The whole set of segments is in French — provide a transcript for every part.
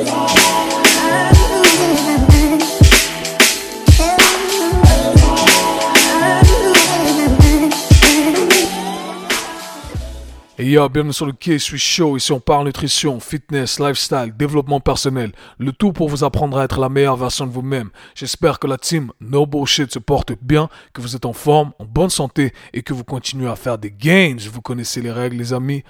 Et yo, bienvenue sur le K-Suis Show. Ici, on parle nutrition, fitness, lifestyle, développement personnel. Le tout pour vous apprendre à être la meilleure version de vous-même. J'espère que la team No Bullshit se porte bien, que vous êtes en forme, en bonne santé et que vous continuez à faire des gains. Vous connaissez les règles, les amis.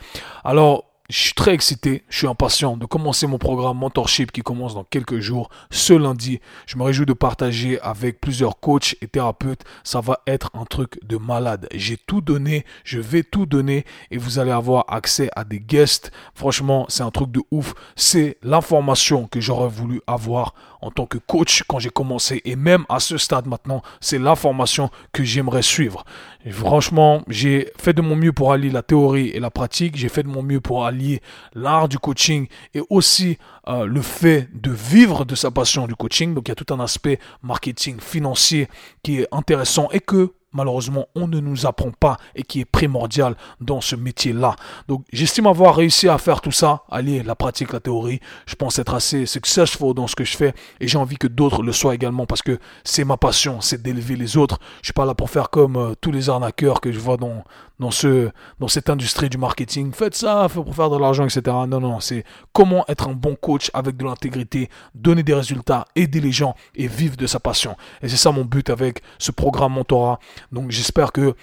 Alors, je suis très excité, je suis impatient de commencer mon programme Mentorship qui commence dans quelques jours, ce lundi. Je me réjouis de partager avec plusieurs coachs et thérapeutes. Ça va être un truc de malade. J'ai tout donné, je vais tout donner et vous allez avoir accès à des guests. Franchement, c'est un truc de ouf. C'est l'information que j'aurais voulu avoir en tant que coach quand j'ai commencé et même à ce stade maintenant, c'est l'information que j'aimerais suivre. Franchement, j'ai fait de mon mieux pour allier la théorie et la pratique. J'ai fait de mon mieux pour allier l'art du coaching et aussi euh, le fait de vivre de sa passion du coaching. Donc il y a tout un aspect marketing financier qui est intéressant et que malheureusement, on ne nous apprend pas et qui est primordial dans ce métier-là. Donc, j'estime avoir réussi à faire tout ça, allier la pratique, la théorie. Je pense être assez successful dans ce que je fais et j'ai envie que d'autres le soient également parce que c'est ma passion, c'est d'élever les autres. Je suis pas là pour faire comme euh, tous les arnaqueurs que je vois dans, ce, dans cette industrie du marketing. Faites ça pour faire de l'argent, etc. Non, non, c'est comment être un bon coach avec de l'intégrité, donner des résultats, aider les gens et vivre de sa passion. Et c'est ça mon but avec ce programme Mentorat. Donc j'espère que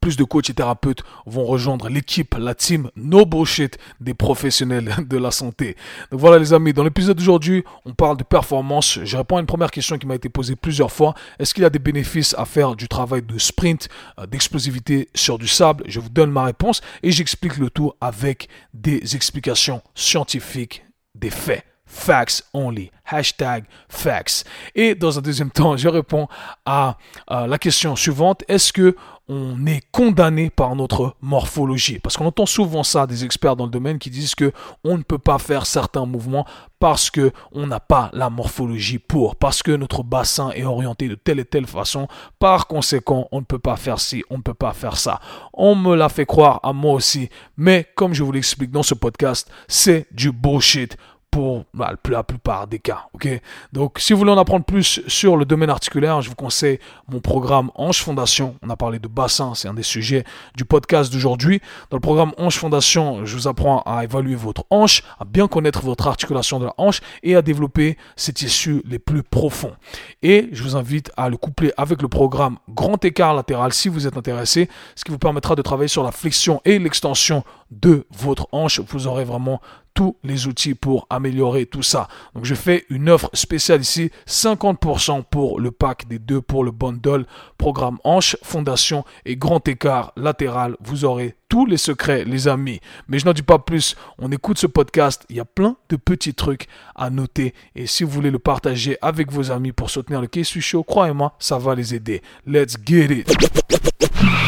plus de coachs et thérapeutes vont rejoindre l'équipe, la team No Bullshit des professionnels de la santé. Donc voilà les amis, dans l'épisode d'aujourd'hui, on parle de performance. Je réponds à une première question qui m'a été posée plusieurs fois. Est-ce qu'il y a des bénéfices à faire du travail de sprint, euh, d'explosivité sur du sable? Je vous donne ma réponse et j'explique le tout avec des explications scientifiques, des faits. Facts only. Hashtag facts. Et dans un deuxième temps, je réponds à, la question suivante. Est-ce que on est condamné par notre morphologie? Parce qu'on entend souvent ça des experts dans le domaine qui disent que on ne peut pas faire certains mouvements parce que on n'a pas la morphologie pour, parce que notre bassin est orienté de telle et telle façon. Par conséquent, on ne peut pas faire ci, on ne peut pas faire ça. On me l'a fait croire à moi aussi, mais comme je vous l'explique dans ce podcast, c'est du bullshit pour bah, la plupart des cas. ok? Donc, si vous voulez en apprendre plus sur le domaine articulaire, je vous conseille mon programme Ange Fondation. On a parlé de bassin, c'est un des sujets du podcast d'aujourd'hui. Dans le programme Ange Fondation, je vous apprends à évaluer votre hanche, à bien connaître votre articulation de la hanche et à développer ces tissus les plus profonds. Et je vous invite à le coupler avec le programme Grand écart latéral si vous êtes intéressé, ce qui vous permettra de travailler sur la flexion et l'extension de votre hanche. Vous aurez vraiment tous les outils pour améliorer tout ça. Donc je fais une offre spéciale ici, 50% pour le pack des deux pour le bundle, programme hanche, fondation et grand écart latéral. Vous aurez tous les secrets, les amis. Mais je n'en dis pas plus. On écoute ce podcast. Il y a plein de petits trucs à noter. Et si vous voulez le partager avec vos amis pour soutenir le K-Suis Show, croyez-moi, ça va les aider. Let's get it.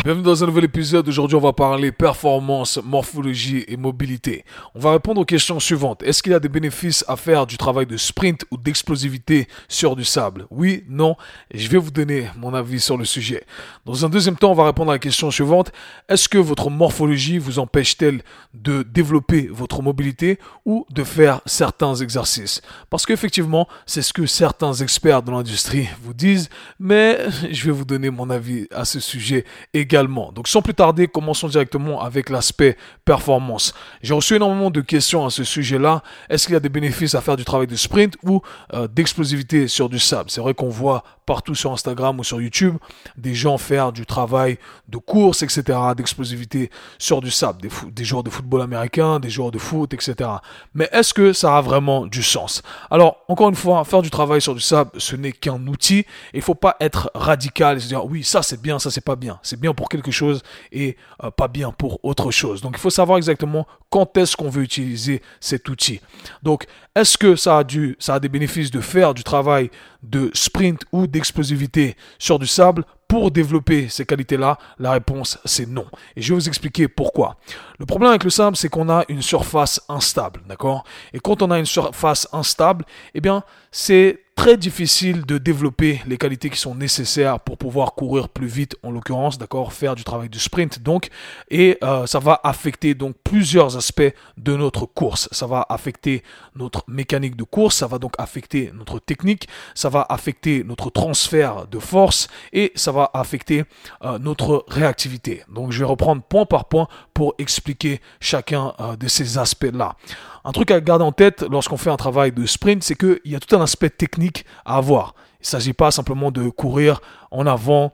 Bienvenue dans un nouvel épisode. Aujourd'hui, on va parler performance, morphologie et mobilité. On va répondre aux questions suivantes. Est-ce qu'il y a des bénéfices à faire du travail de sprint ou d'explosivité sur du sable? Oui, non. Je vais vous donner mon avis sur le sujet. Dans un deuxième temps, on va répondre à la question suivante. Est-ce que votre morphologie vous empêche-t-elle de développer votre mobilité ou de faire certains exercices? Parce qu'effectivement, c'est ce que certains experts de l'industrie vous disent, mais je vais vous donner mon avis à ce sujet également. Donc sans plus tarder, commençons directement avec l'aspect performance. J'ai reçu énormément de questions à ce sujet-là. Est-ce qu'il y a des bénéfices à faire du travail de sprint ou euh, d'explosivité sur du sable? C'est vrai qu'on voit partout sur Instagram ou sur YouTube des gens faire du travail de course, etc., d'explosivité sur du sable, des, joueurs de football américain, des joueurs de foot, etc. Mais est-ce que ça a vraiment du sens? Alors, encore une fois, faire du travail sur du sable, ce n'est qu'un outil. Il ne faut pas être radical et se dire oui, ça c'est bien, ça c'est pas bien. C'est bien pour quelque chose et euh, pas bien pour autre chose. Donc, il faut savoir exactement quand est-ce qu'on veut utiliser cet outil. Donc, est-ce que ça a, ça a des bénéfices de faire du travail de sprint ou d'explosivité sur du sable? Pour développer ces qualités-là La réponse, c'est non. Et je vais vous expliquer pourquoi. Le problème avec le sable, c'est qu'on a une surface instable, d'accord? Et quand on a une surface instable, eh bien, c'est très difficile de développer les qualités qui sont nécessaires pour pouvoir courir plus vite, en l'occurrence, d'accord, faire du travail de sprint, donc, et euh, ça va affecter donc plusieurs aspects de notre course. Ça va affecter notre mécanique de course, ça va donc affecter notre technique, ça va affecter notre transfert de force et ça va affecter euh, notre réactivité. Donc, je vais reprendre point par point pour expliquer chacun euh, de ces aspects-là. Un truc à garder en tête lorsqu'on fait un travail de sprint, c'est qu'il y a tout un aspect technique à avoir. Il ne s'agit pas simplement de courir en avant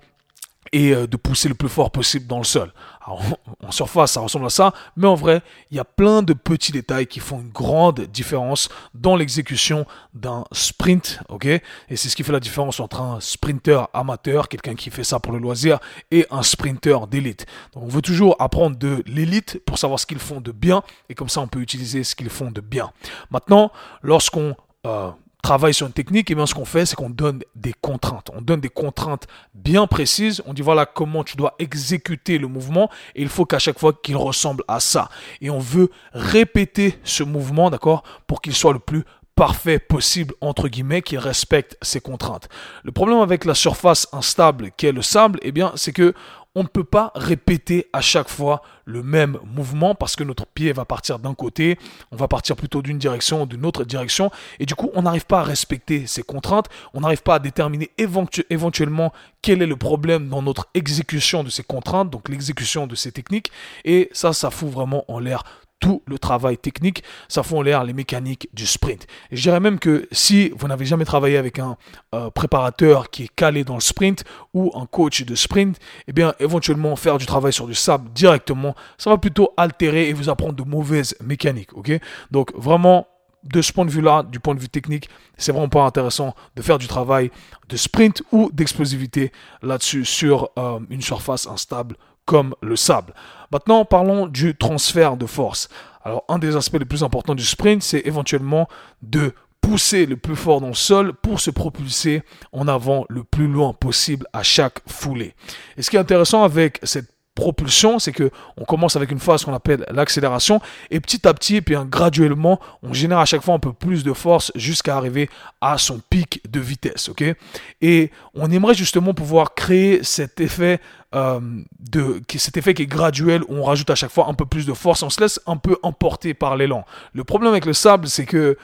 et euh, de pousser le plus fort possible dans le sol. en surface, ça ressemble à ça, mais en vrai, il y a plein de petits détails qui font une grande différence dans l'exécution d'un sprint, ok? Et c'est ce qui fait la différence entre un sprinter amateur, quelqu'un qui fait ça pour le loisir, et un sprinter d'élite. Donc on veut toujours apprendre de l'élite pour savoir ce qu'ils font de bien, et comme ça on peut utiliser ce qu'ils font de bien. Maintenant, lorsqu'on euh, travaille sur une technique, et bien ce qu'on fait, c'est qu'on donne des contraintes. On donne des contraintes bien précises. On dit voilà comment tu dois exécuter le mouvement et il faut qu'à chaque fois qu'il ressemble à ça. Et on veut répéter ce mouvement, d'accord, pour qu'il soit le plus parfait possible, entre guillemets, qu'il respecte ses contraintes. Le problème avec la surface instable qui est le sable, eh bien, c'est que on ne peut pas répéter à chaque fois le même mouvement parce que notre pied va partir d'un côté, on va partir plutôt d'une direction ou d'une autre direction. Et du coup on n'arrive pas à respecter ces contraintes, on n'arrive pas à déterminer éventuellement quel est le problème dans notre exécution de ces contraintes, donc l'exécution de ces techniques. Et ça ça fout vraiment en l'air tout le travail technique, ça fout en l'air les mécaniques du sprint. Et je dirais même que si vous n'avez jamais travaillé avec un euh, préparateur qui est calé dans le sprint ou un coach de sprint, eh bien éventuellement faire du travail sur du sable directement, ça va plutôt altérer et vous apprendre de mauvaises mécaniques. Donc vraiment de ce point de vue-là, du point de vue technique, c'est vraiment pas intéressant de faire du travail de sprint ou d'explosivité là-dessus sur euh, une surface instable comme le sable. Maintenant, parlons du transfert de force. Alors, un des aspects les plus importants du sprint, c'est éventuellement de pousser le plus fort dans le sol pour se propulser en avant le plus loin possible à chaque foulée. Et ce qui est intéressant avec cette propulsion, c'est que on commence avec une phase qu'on appelle l'accélération et petit à petit, et puis graduellement, on génère à chaque fois un peu plus de force jusqu'à arriver à son pic de vitesse, ok? Et on aimerait justement pouvoir créer cet effet euh, de cet effet qui est graduel où on rajoute à chaque fois un peu plus de force, on se laisse un peu emporter par l'élan. Le problème avec le sable, c'est que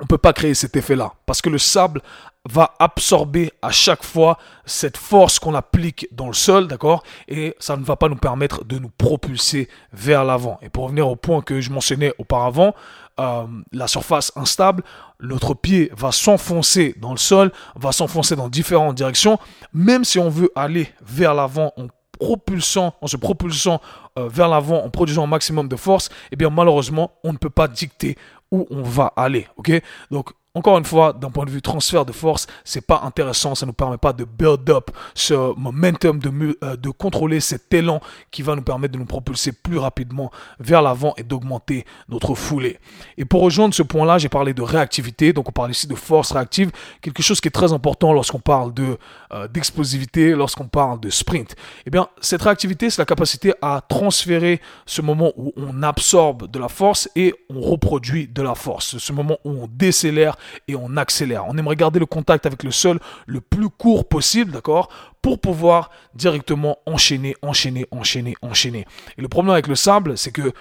on peut pas créer cet effet-là parce que le sable va absorber à chaque fois cette force qu'on applique dans le sol, d'accord? Et ça ne va pas nous permettre de nous propulser vers l'avant. Et pour revenir au point que je mentionnais auparavant, euh, la surface instable, notre pied va s'enfoncer dans le sol, va s'enfoncer dans différentes directions, même si on veut aller vers l'avant en propulsant, en se propulsant euh, vers l'avant, en produisant un maximum de force, eh bien malheureusement, on ne peut pas dicter où on va aller. Ok? Donc encore une fois, d'un point de vue transfert de force, c'est pas intéressant. Ça nous permet pas de build up ce momentum, de, euh, de contrôler cet élan qui va nous permettre de nous propulser plus rapidement vers l'avant et d'augmenter notre foulée. Et pour rejoindre ce point-là, j'ai parlé de réactivité. Donc, on parle ici de force réactive, quelque chose qui est très important lorsqu'on parle de euh, d'explosivité, lorsqu'on parle de sprint. Eh bien, cette réactivité, c'est la capacité à transférer ce moment où on absorbe de la force et on reproduit de la force. Ce moment où on décélère et on accélère. On aimerait garder le contact avec le sol le plus court possible, d'accord Pour pouvoir directement enchaîner, enchaîner, enchaîner, enchaîner. Et le problème avec le sable, c'est que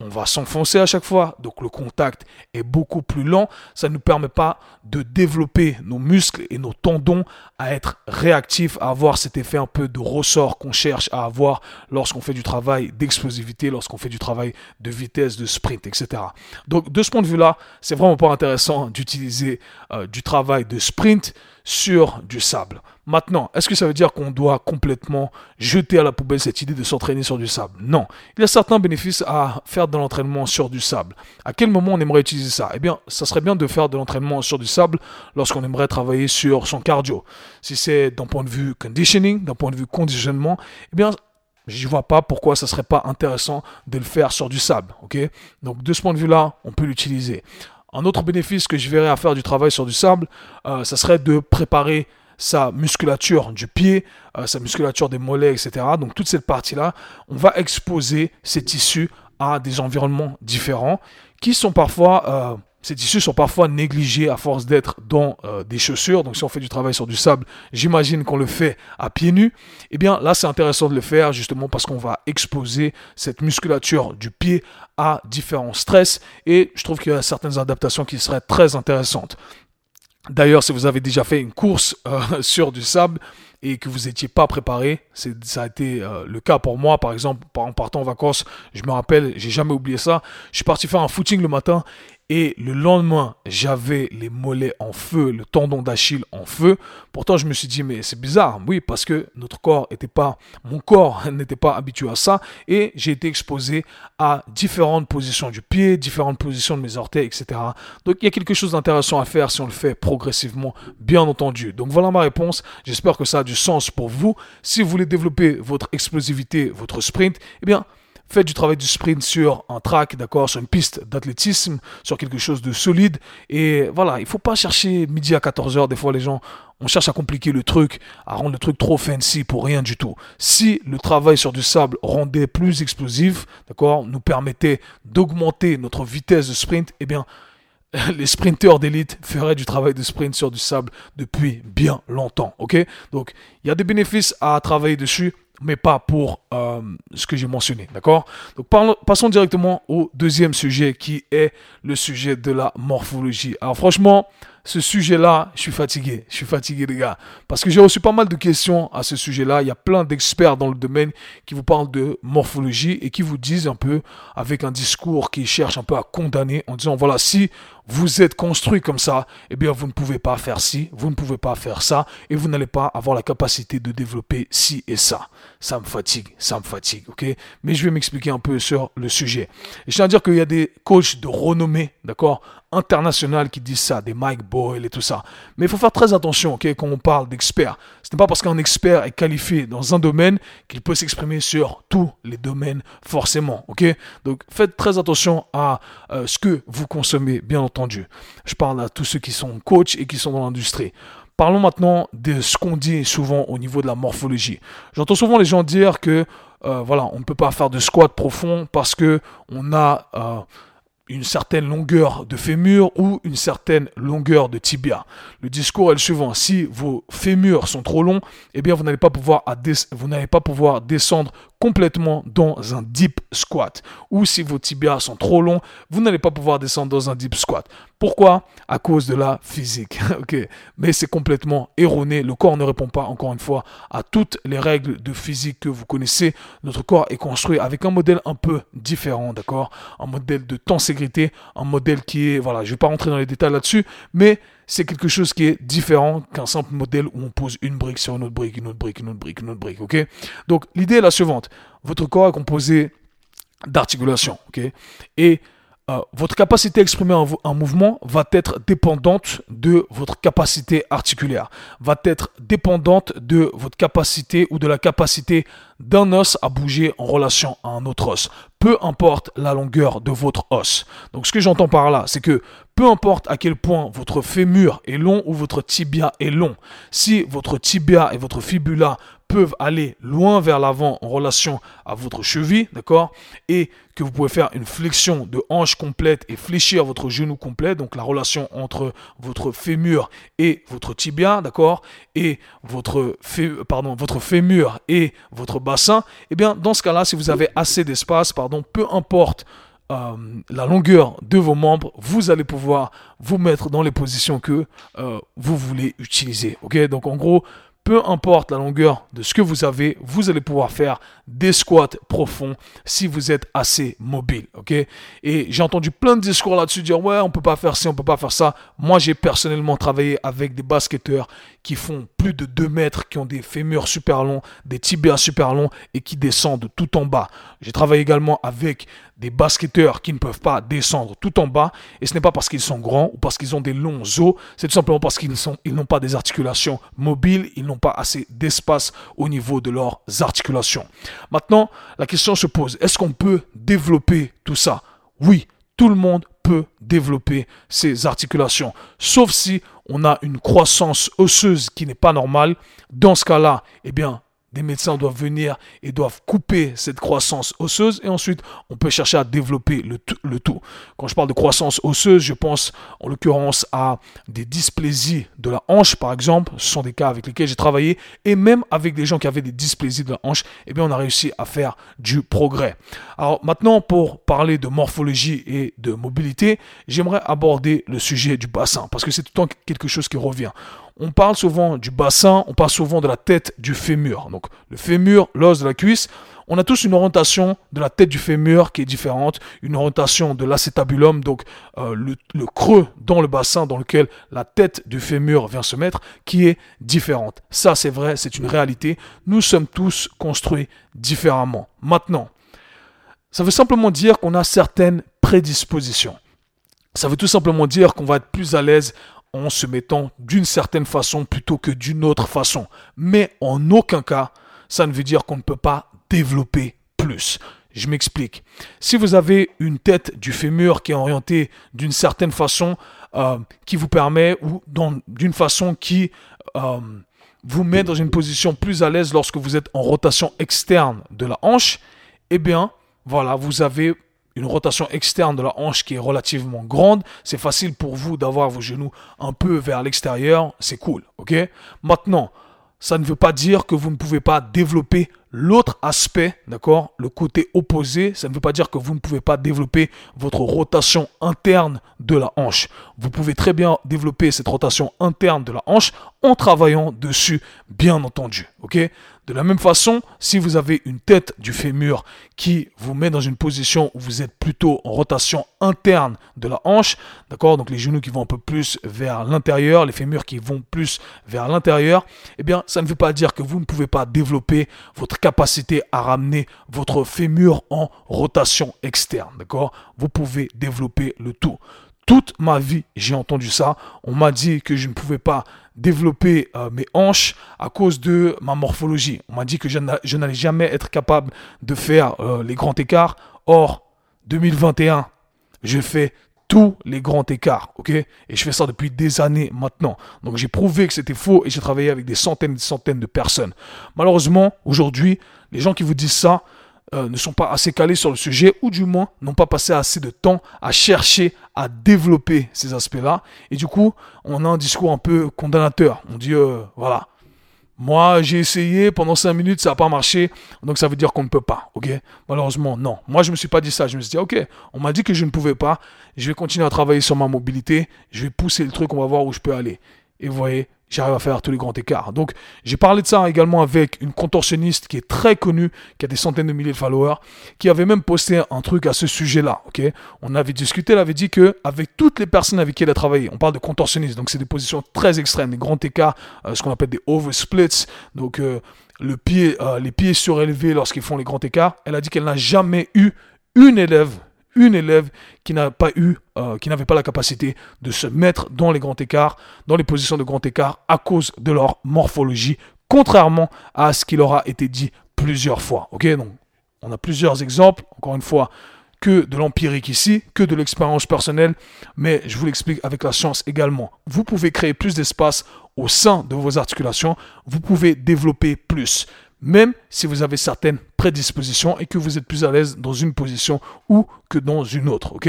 on va s'enfoncer à chaque fois, donc le contact est beaucoup plus lent. Ça ne nous permet pas de développer nos muscles et nos tendons à être réactifs, à avoir cet effet un peu de ressort qu'on cherche à avoir lorsqu'on fait du travail d'explosivité, lorsqu'on fait du travail de vitesse, de sprint, etc. Donc de ce point de vue-là, c'est vraiment pas intéressant d'utiliser euh, du travail de sprint sur du sable. Maintenant, est-ce que ça veut dire qu'on doit complètement jeter à la poubelle cette idée de s'entraîner sur du sable? Non. Il y a certains bénéfices à faire de l'entraînement sur du sable. À quel moment on aimerait utiliser ça? Eh bien, ça serait bien de faire de l'entraînement sur du sable lorsqu'on aimerait travailler sur son cardio. Si c'est d'un point de vue conditioning, d'un point de vue conditionnement, eh bien, je vois pas pourquoi ça serait pas intéressant de le faire sur du sable. Ok? Donc, de ce point de vue-là, on peut l'utiliser. Un autre bénéfice que je verrais à faire du travail sur du sable, euh, ça serait de préparer sa musculature du pied, euh, sa musculature des mollets, etc. Donc toute cette partie-là, on va exposer ces tissus à des environnements différents qui sont parfois euh, ces tissus sont parfois négligés à force d'être dans euh, des chaussures. Donc si on fait du travail sur du sable, j'imagine qu'on le fait à pieds nus. Eh bien là, c'est intéressant de le faire justement parce qu'on va exposer cette musculature du pied à différents stress. Et je trouve qu'il y a certaines adaptations qui seraient très intéressantes. D'ailleurs, si vous avez déjà fait une course euh, sur du sable et que vous n'étiez pas préparé, ça a été euh, le cas pour moi. Par exemple, en partant en vacances, je me rappelle, j'ai jamais oublié ça. Je suis parti faire un footing le matin et le lendemain, j'avais les mollets en feu, le tendon d'Achille en feu. Pourtant, je me suis dit, mais c'est bizarre. Oui, parce que notre corps était pas, mon corps n'était pas habitué à ça. Et j'ai été exposé à différentes positions du pied, différentes positions de mes orteils, etc. Donc, il y a quelque chose d'intéressant à faire si on le fait progressivement, bien entendu. Donc, voilà ma réponse. J'espère que ça a du sens pour vous. Si vous voulez développer votre explosivité, votre sprint, eh bien, Faites du travail du sprint sur un track, d'accord, sur une piste d'athlétisme, sur quelque chose de solide. Et voilà, il faut pas chercher midi à 14h. Des fois, les gens, on cherche à compliquer le truc, à rendre le truc trop fancy pour rien du tout. Si le travail sur du sable rendait plus explosif, d'accord, nous permettait d'augmenter notre vitesse de sprint, eh bien, les sprinteurs d'élite feraient du travail de sprint sur du sable depuis bien longtemps, ok? Donc, il y a des bénéfices à travailler dessus mais pas pour euh, ce que j'ai mentionné, d'accord? Donc passons directement au deuxième sujet qui est le sujet de la morphologie. Alors franchement, ce sujet-là, je suis fatigué. Je suis fatigué, les gars. Parce que j'ai reçu pas mal de questions à ce sujet-là. Il y a plein d'experts dans le domaine qui vous parlent de morphologie et qui vous disent un peu, avec un discours qui cherche un peu à condamner, en disant, voilà, si vous êtes construit comme ça, eh bien, vous ne pouvez pas faire ci, vous ne pouvez pas faire ça, et vous n'allez pas avoir la capacité de développer ci et ça. Ça me fatigue, ça me fatigue, ok? Mais je vais m'expliquer un peu sur le sujet. Et je tiens à dire qu'il y a des coachs de renommée, d'accord? Internationales qui disent ça, des Mike Boyle et tout ça. Mais il faut faire très attention ok, quand on parle d'experts. Ce n'est pas parce qu'un expert est qualifié dans un domaine qu'il peut s'exprimer sur tous les domaines forcément. ok Donc faites très attention à euh, ce que vous consommez, bien entendu. Je parle à tous ceux qui sont coachs et qui sont dans l'industrie. Parlons maintenant de ce qu'on dit souvent au niveau de la morphologie. J'entends souvent les gens dire que euh, voilà, on ne peut pas faire de squat profond parce que on a euh, une certaine longueur de fémur ou une certaine longueur de tibia. Le discours est le suivant. Si vos fémurs sont trop longs, eh bien, vous n'allez pas pouvoir, vous n'allez pas pouvoir descendre complètement dans un deep squat. Ou si vos tibias sont trop longs, vous n'allez pas pouvoir descendre dans un deep squat. Pourquoi? À cause de la physique. ok, mais c'est complètement erroné. Le corps ne répond pas, encore une fois, à toutes les règles de physique que vous connaissez. Notre corps est construit avec un modèle un peu différent, d'accord? Un modèle de tenségrité, un modèle qui est, voilà, je vais pas rentrer dans les détails là-dessus, mais c'est quelque chose qui est différent qu'un simple modèle où on pose une brique sur une autre brique, une autre brique, une autre brique, une autre brique, ok? Donc l'idée est la suivante. Votre corps est composé d'articulations, ok? Et euh, votre capacité à exprimer un, mouvement va être dépendante de votre capacité articulaire, va être dépendante de votre capacité ou de la capacité d'un os à bouger en relation à un autre os, peu importe la longueur de votre os. Donc ce que j'entends par là, c'est que peu importe à quel point votre fémur est long ou votre tibia est long, si votre tibia et votre fibula peuvent aller loin vers l'avant en relation à votre cheville, d'accord Et que vous pouvez faire une flexion de hanche complète et fléchir votre genou complet, donc la relation entre votre fémur et votre tibia, d'accord Et votre, pardon, votre fémur et votre bassin, eh bien, dans ce cas-là, si vous avez assez d'espace, pardon, peu importe euh, la longueur de vos membres, vous allez pouvoir vous mettre dans les positions que euh, vous voulez utiliser. Ok, donc en gros, peu importe la longueur de ce que vous avez, vous allez pouvoir faire des squats profonds si vous êtes assez mobile, ok? Et j'ai entendu plein de discours là-dessus dire ouais, on peut pas faire ci, on peut pas faire ça. Moi, j'ai personnellement travaillé avec des basketteurs qui font plus de 2 mètres, qui ont des fémurs super longs, des tibias super longs et qui descendent tout en bas. J'ai travaillé également avec des basketteurs qui ne peuvent pas descendre tout en bas et ce n'est pas parce qu'ils sont grands ou parce qu'ils ont des longs os, c'est tout simplement parce qu'ils ils n'ont pas des articulations mobiles, ils n'ont pas assez d'espace au niveau de leurs articulations. Maintenant, la question se pose, est-ce qu'on peut développer tout ça? Oui, tout le monde peut développer ses articulations, sauf si on a une croissance osseuse qui n'est pas normale. Dans ce cas-là, eh bien, des médecins doivent venir et doivent couper cette croissance osseuse et ensuite on peut chercher à développer le, tout. Quand je parle de croissance osseuse, je pense en l'occurrence à des dysplésies de la hanche par exemple. Ce sont des cas avec lesquels j'ai travaillé et même avec des gens qui avaient des dysplésies de la hanche, eh bien on a réussi à faire du progrès. Alors maintenant pour parler de morphologie et de mobilité, j'aimerais aborder le sujet du bassin parce que c'est tout le temps quelque chose qui revient on parle souvent du bassin, on parle souvent de la tête du fémur. Donc le fémur, l'os de la cuisse, on a tous une orientation de la tête du fémur qui est différente, une orientation de l'acétabulum, donc euh, le, le, creux dans le bassin dans lequel la tête du fémur vient se mettre, qui est différente. Ça c'est vrai, c'est une réalité. Nous sommes tous construits différemment. Maintenant, ça veut simplement dire qu'on a certaines prédispositions. Ça veut tout simplement dire qu'on va être plus à l'aise en se mettant d'une certaine façon plutôt que d'une autre façon. Mais en aucun cas, ça ne veut dire qu'on ne peut pas développer plus. Je m'explique. Si vous avez une tête du fémur qui est orientée d'une certaine façon, euh, qui vous permet, ou d'une façon qui euh, vous met dans une position plus à l'aise lorsque vous êtes en rotation externe de la hanche, eh bien, voilà, vous avez une rotation externe de la hanche qui est relativement grande, c'est facile pour vous d'avoir vos genoux un peu vers l'extérieur, c'est cool, ok? Maintenant, ça ne veut pas dire que vous ne pouvez pas développer l'autre aspect, d'accord? Le côté opposé, ça ne veut pas dire que vous ne pouvez pas développer votre rotation interne de la hanche. Vous pouvez très bien développer cette rotation interne de la hanche en travaillant dessus, bien entendu, ok? De la même façon, si vous avez une tête du fémur qui vous met dans une position où vous êtes plutôt en rotation interne de la hanche, d'accord Donc les genoux qui vont un peu plus vers l'intérieur, les fémurs qui vont plus vers l'intérieur, eh bien, ça ne veut pas dire que vous ne pouvez pas développer votre capacité à ramener votre fémur en rotation externe, d'accord Vous pouvez développer le tout. Toute ma vie, j'ai entendu ça. On m'a dit que je ne pouvais pas développer euh, mes hanches à cause de ma morphologie. On m'a dit que je n'allais jamais être capable de faire euh, les grands écarts. Or, 2021, je fais tous les grands écarts, Et je fais ça depuis des années maintenant. Donc j'ai prouvé que c'était faux et j'ai travaillé avec des centaines et des centaines de personnes. Malheureusement, aujourd'hui, les gens qui vous disent ça, euh, ne sont pas assez calés sur le sujet ou du moins n'ont pas passé assez de temps à chercher à développer ces aspects-là. Et du coup, on a un discours un peu condamnateur. On dit, euh, voilà, moi j'ai essayé pendant 5 minutes, ça n'a pas marché, donc ça veut dire qu'on ne peut pas, ok? Malheureusement, non. Moi je me suis pas dit ça, je me suis dit, ok, on m'a dit que je ne pouvais pas, je vais continuer à travailler sur ma mobilité, je vais pousser le truc, on va voir où je peux aller. Et vous voyez, j'arrive à faire tous les grands écarts. Donc, j'ai parlé de ça également avec une contorsionniste qui est très connue, qui a des centaines de milliers de followers, qui avait même posté un truc à ce sujet-là, On avait discuté, elle avait dit que avec toutes les personnes avec qui elle a travaillé, on parle de contorsionniste, donc c'est des positions très extrêmes, des grands écarts, euh, ce qu'on appelle des oversplits, donc euh, euh, les pieds surélevés lorsqu'ils font les grands écarts. Elle a dit qu'elle n'a jamais eu une élève une élève qui n'a pas eu, euh, qui n'avait pas la capacité de se mettre dans les grands écarts, dans les positions de grand écart à cause de leur morphologie, contrairement à ce qui leur a été dit plusieurs fois. On a plusieurs exemples. Encore une fois, que de l'empirique ici, que de l'expérience personnelle, mais je vous l'explique avec la science également. Vous pouvez créer plus d'espace au sein de vos articulations, vous pouvez développer plus même si vous avez certaines prédispositions et que vous êtes plus à l'aise dans une position ou que dans une autre. Ok?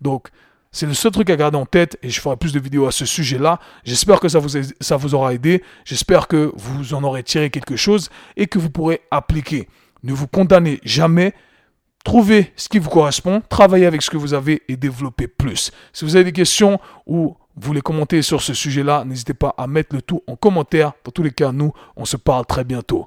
Donc, c'est le seul truc à garder en tête et je ferai plus de vidéos à ce sujet-là. J'espère que ça vous, ça vous aura aidé. J'espère que vous en aurez tiré quelque chose et que vous pourrez appliquer. Ne vous condamnez jamais. Trouvez ce qui vous correspond, travaillez avec ce que vous avez et développez plus. Si vous avez des questions ou vous voulez commenter sur ce sujet-là, n'hésitez pas à mettre le tout en commentaire. Dans tous les cas, nous, on se parle très bientôt.